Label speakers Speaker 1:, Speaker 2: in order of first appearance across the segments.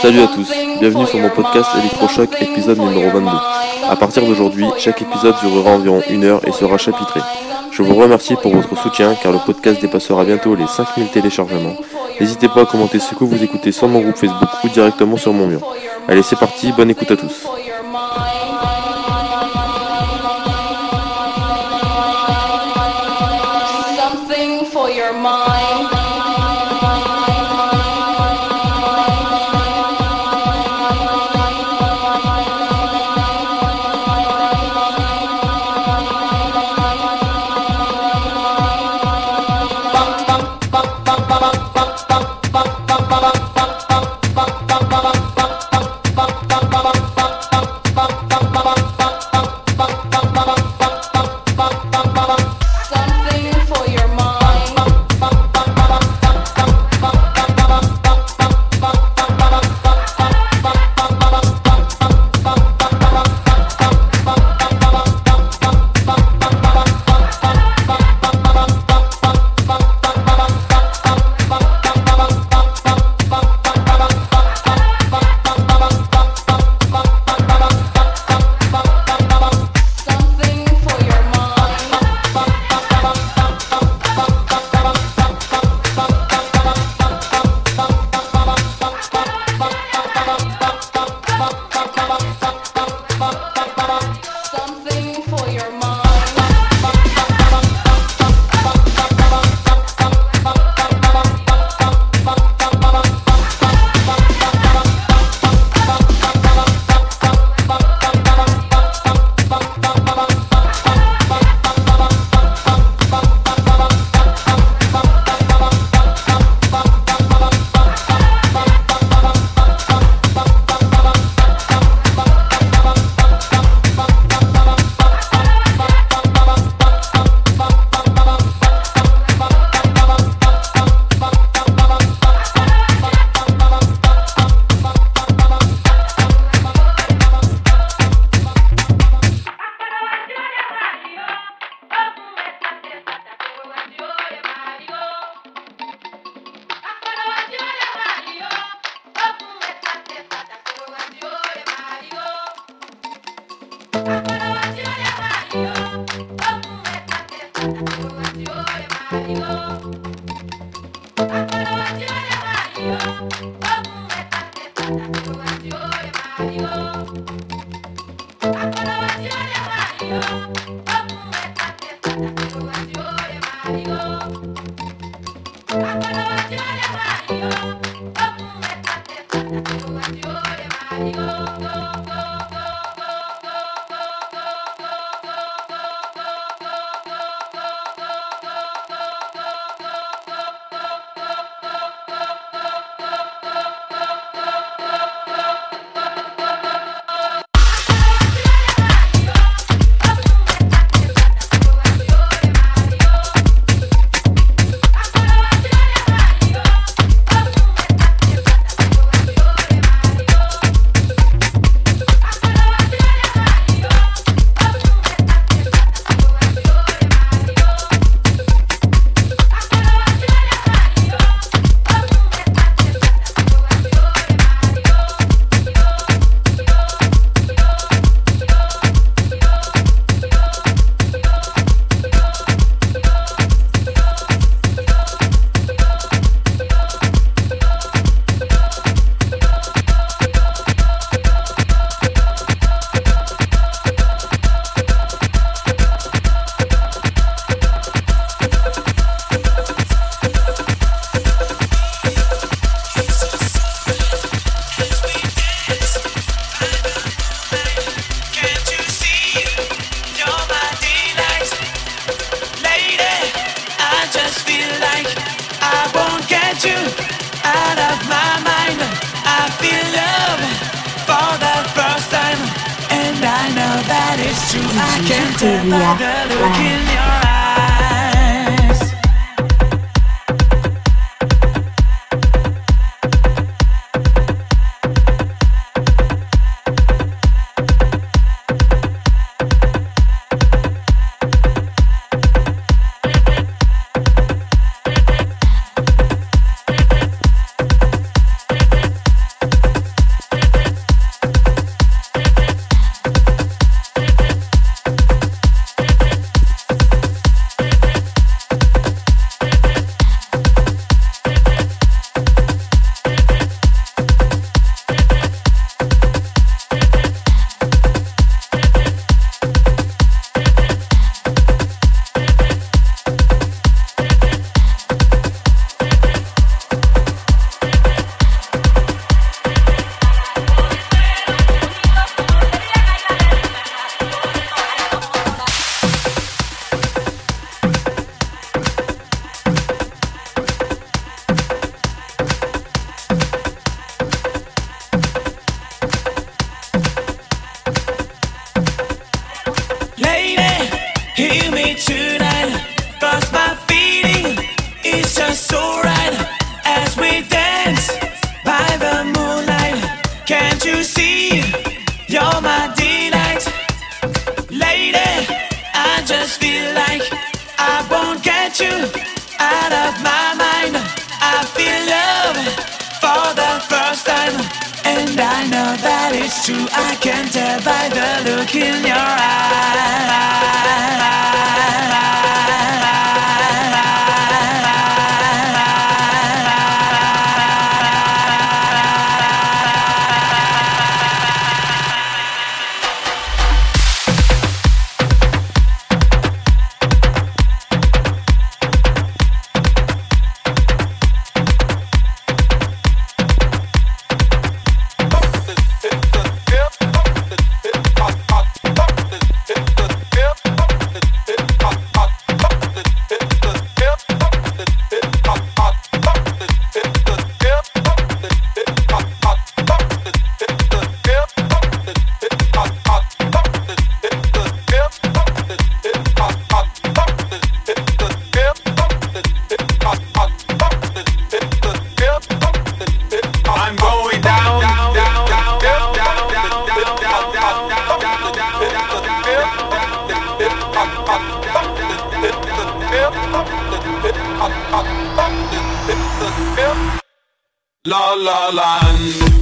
Speaker 1: Salut à tous, bienvenue sur mon podcast Electrochoc épisode numéro 22. À partir d'aujourd'hui, chaque épisode durera environ une heure et sera chapitré. Je vous remercie pour votre soutien car le podcast dépassera bientôt les 5000 téléchargements. N'hésitez pas à commenter ce que vous écoutez sur mon groupe Facebook ou directement sur mon mur. Allez c'est parti, bonne écoute à tous.
Speaker 2: La la land.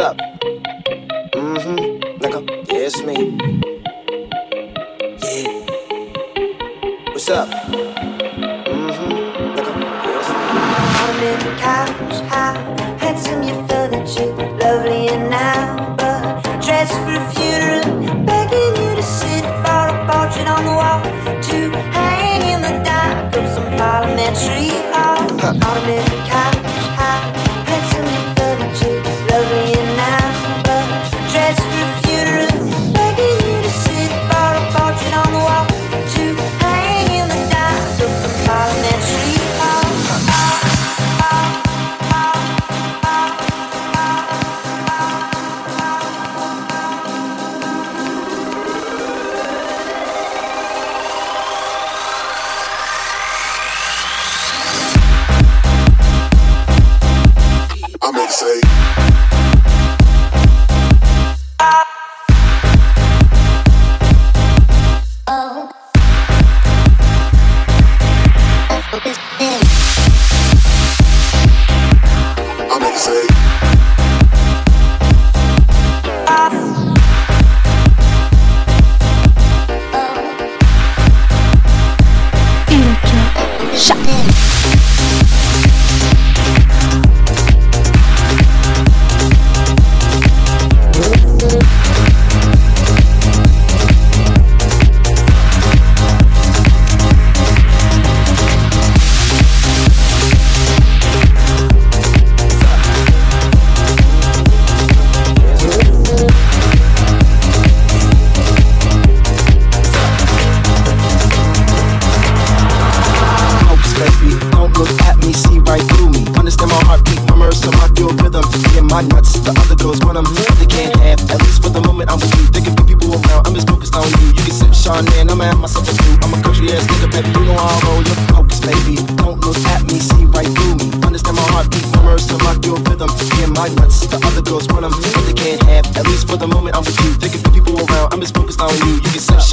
Speaker 3: Up? Mm-hmm. Nigga, yeah, it's me. Yeah. What's up? Mm-hmm. Nigga, yeah, it's me.
Speaker 4: The couch, how handsome you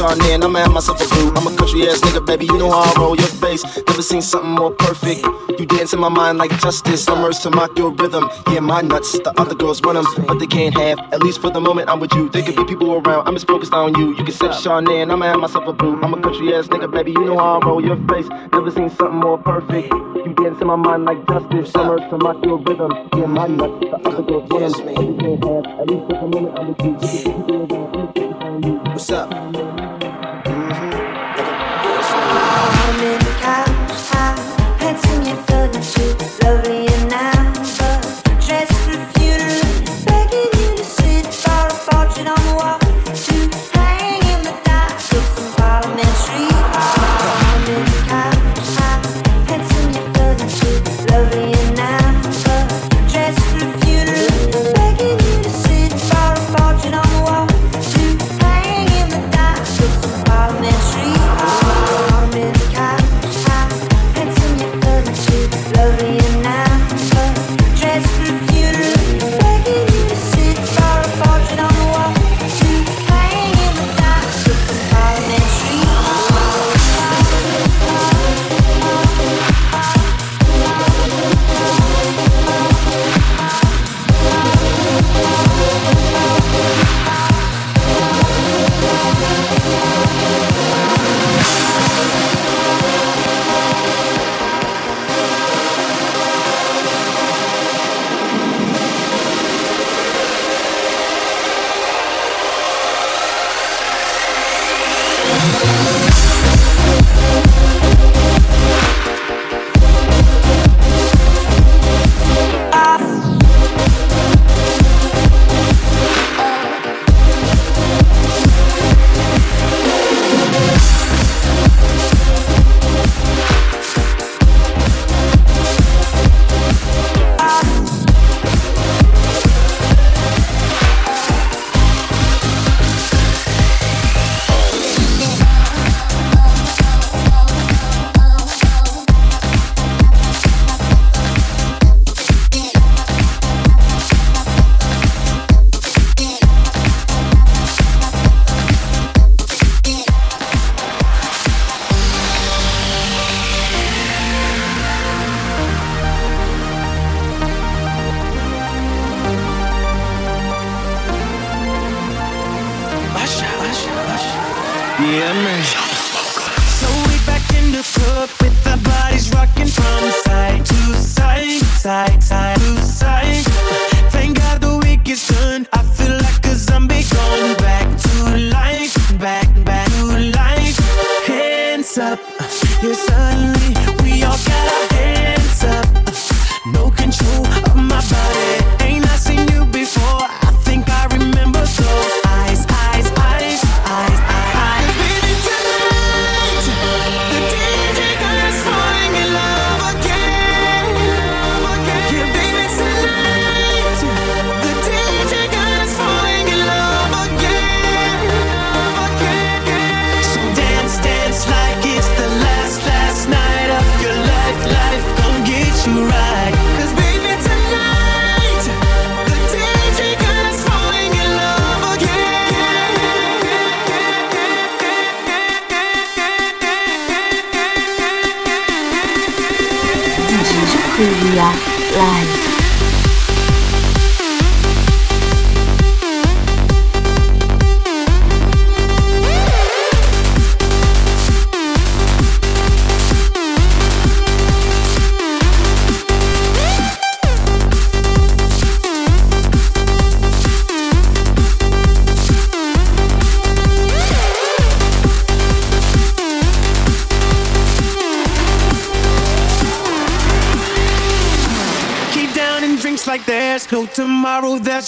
Speaker 4: You
Speaker 3: can sip Chardonnay, and I'ma have myself a brew. I'm a country ass nigga, baby, you know how I roll. Your face, never seen something more perfect. You dance in my mind like justice, summers to mock your rhythm. Yeah, my nuts, the other girls want them, but they can't have. At least for the moment I'm with you. There could be people around, I'm just focused on you. You can sip Chardonnay, I'ma have myself a brew. I'm a country ass nigga, baby, you know how I roll. Your face, never seen something more perfect. You dance in my mind like justice, summers to mock your rhythm. Yeah, my nuts, the other girls want them, but they can't have. At least for the moment I'm with you. There could be people around, I'm just focused on you. What's up?
Speaker 5: up. You suddenly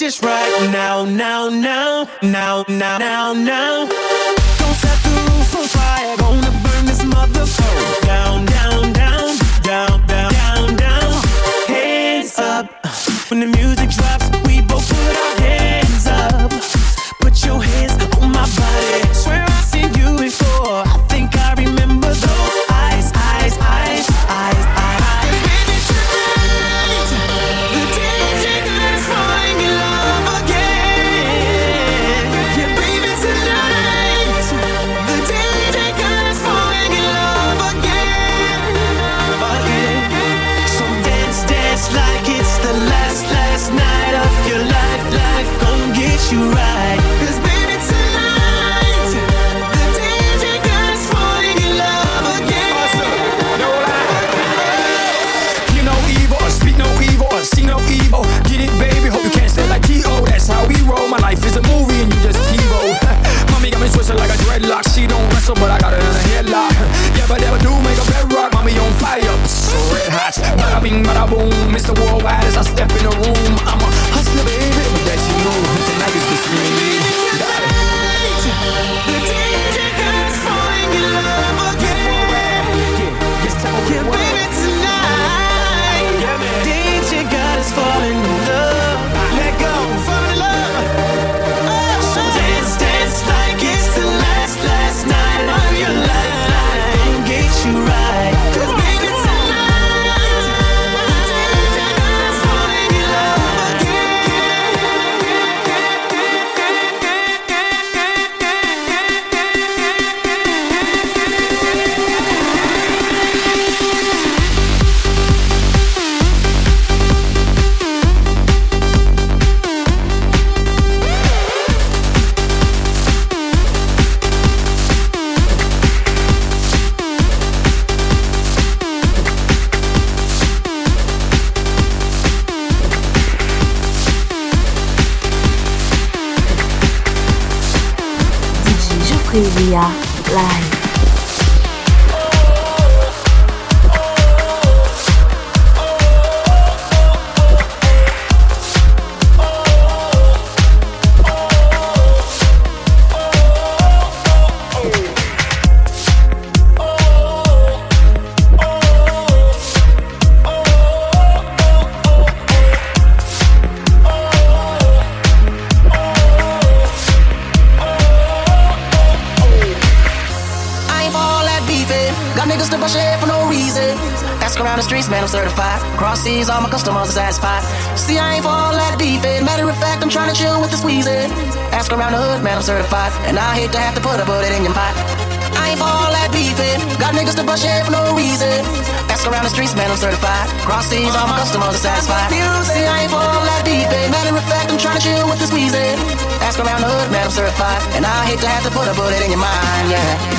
Speaker 5: this right now, now.
Speaker 6: Privia Live.
Speaker 7: customers are satisfied. See, I ain't for all that beefin'. Matter of fact, I'm trying to chill with the squeeze it. Ask around the hood, man, I'm certified. And I hate to have to put a bullet in your pot. I ain't for all that beefin'. Got niggas to bust shit for no reason. Ask around the streets, man, I'm certified. Cross these, all my customers are satisfied. See, I ain't for all that beefin'. Matter of fact, I'm trying to chill with the squeeze it. Ask around the hood, man, I'm certified. And I hate to have to put a bullet in your mind, yeah.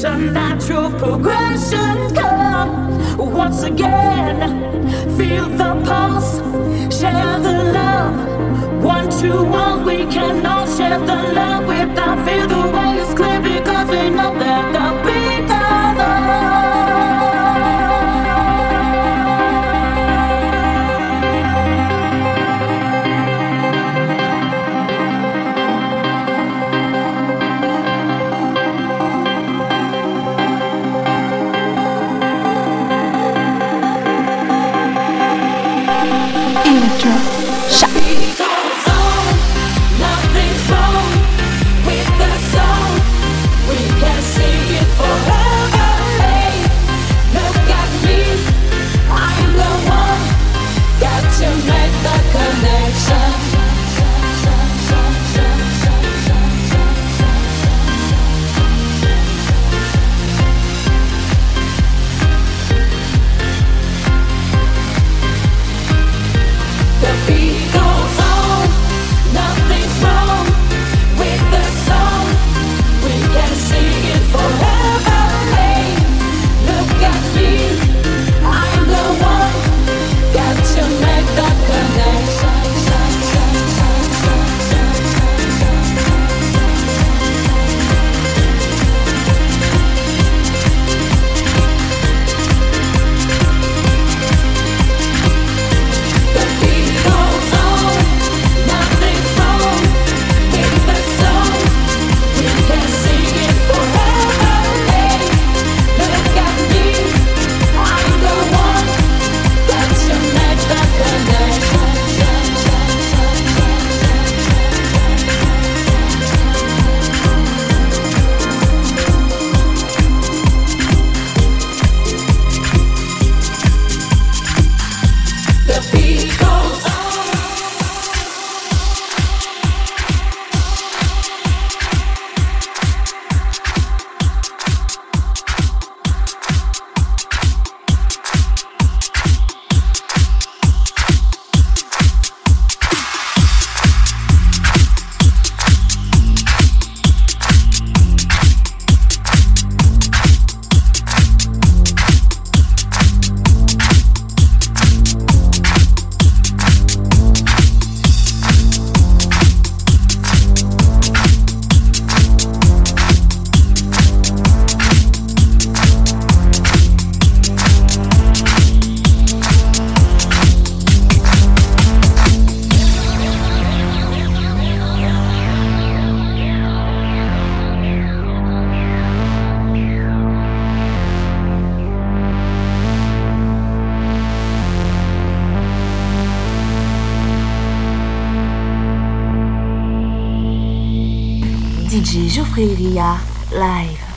Speaker 8: progression, natural progression. Come once again, feel the pulse, share the love, one to one.
Speaker 7: DJ Geoffrey Ria, live.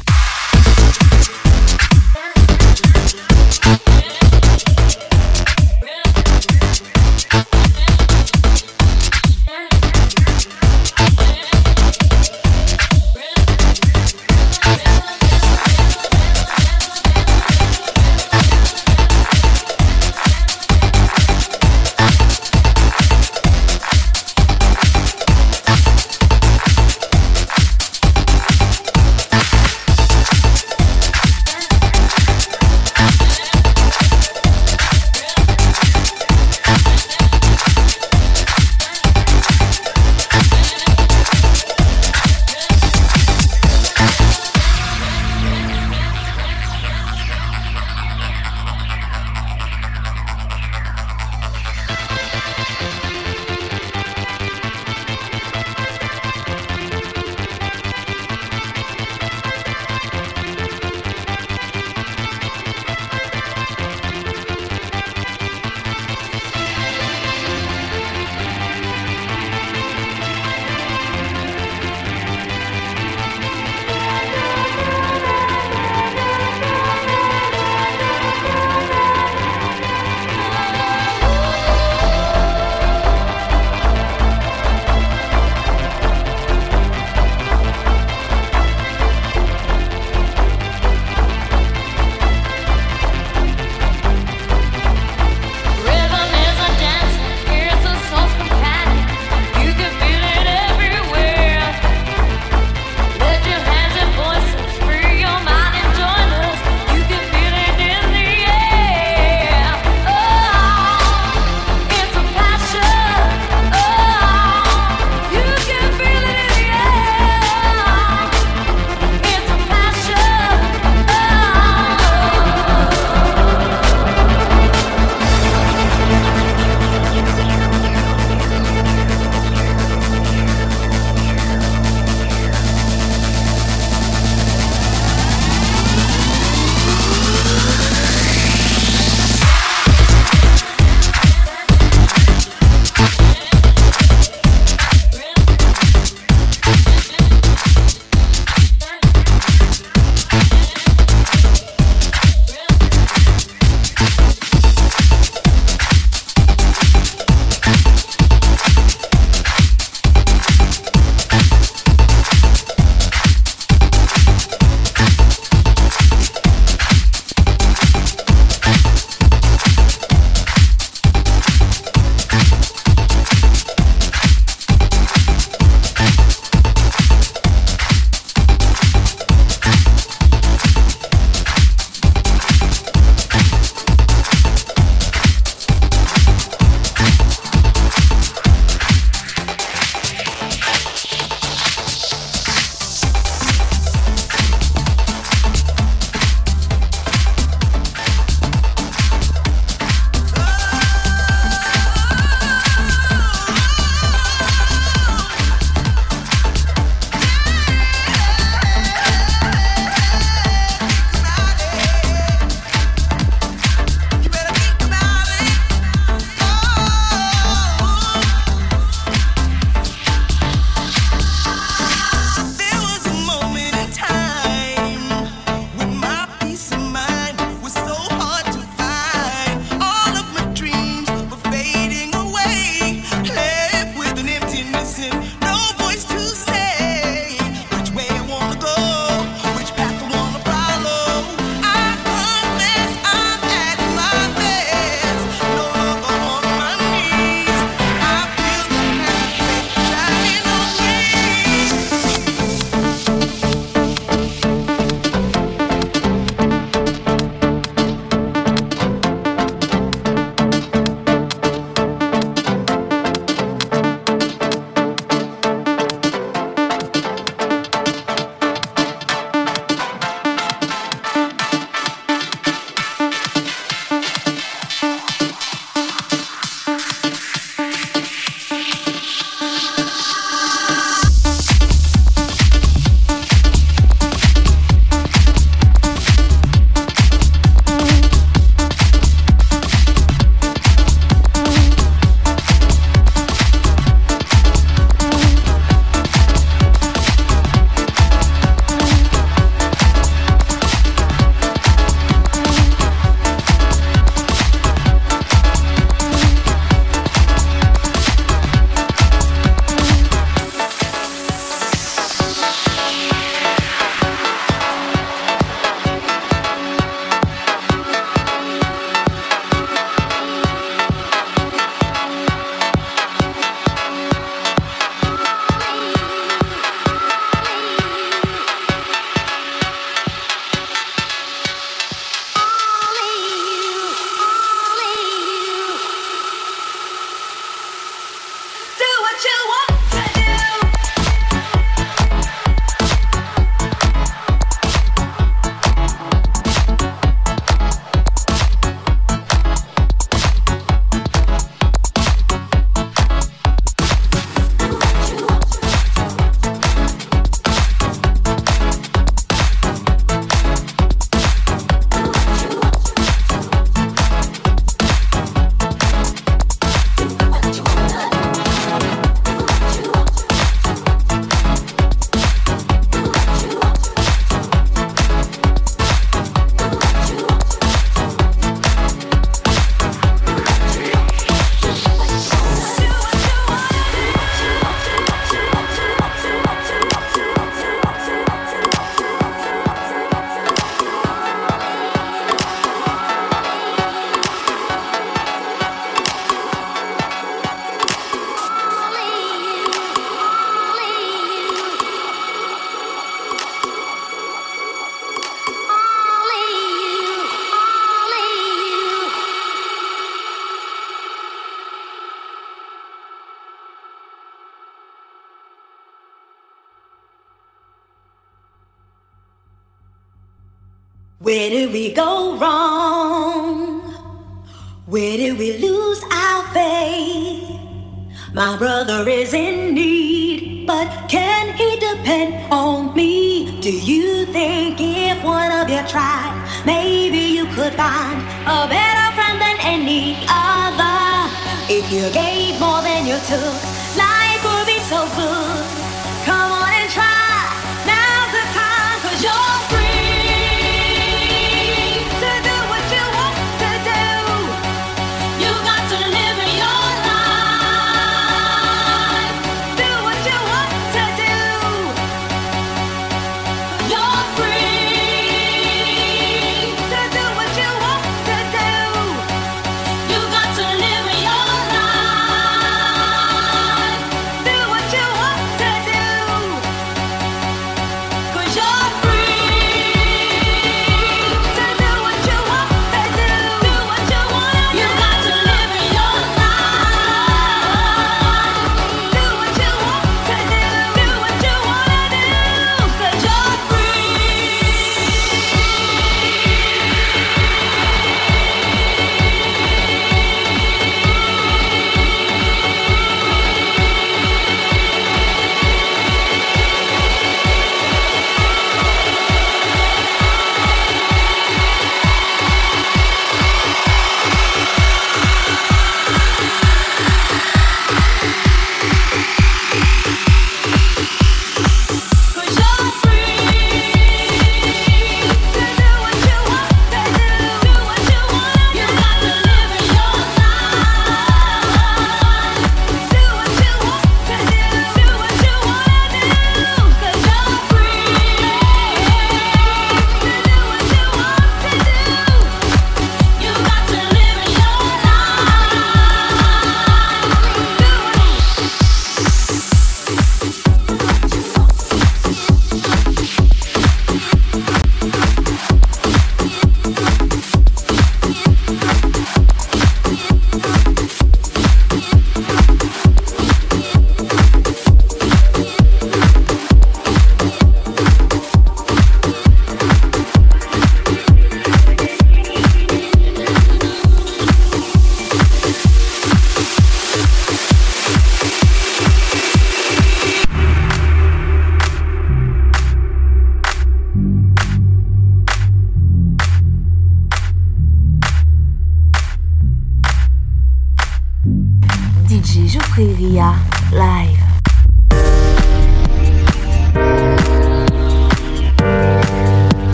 Speaker 4: brother is in need, but can he depend on me? Do you think if one of you tried, maybe you could find a better friend than any other? If you gave more than you took, life would be so good.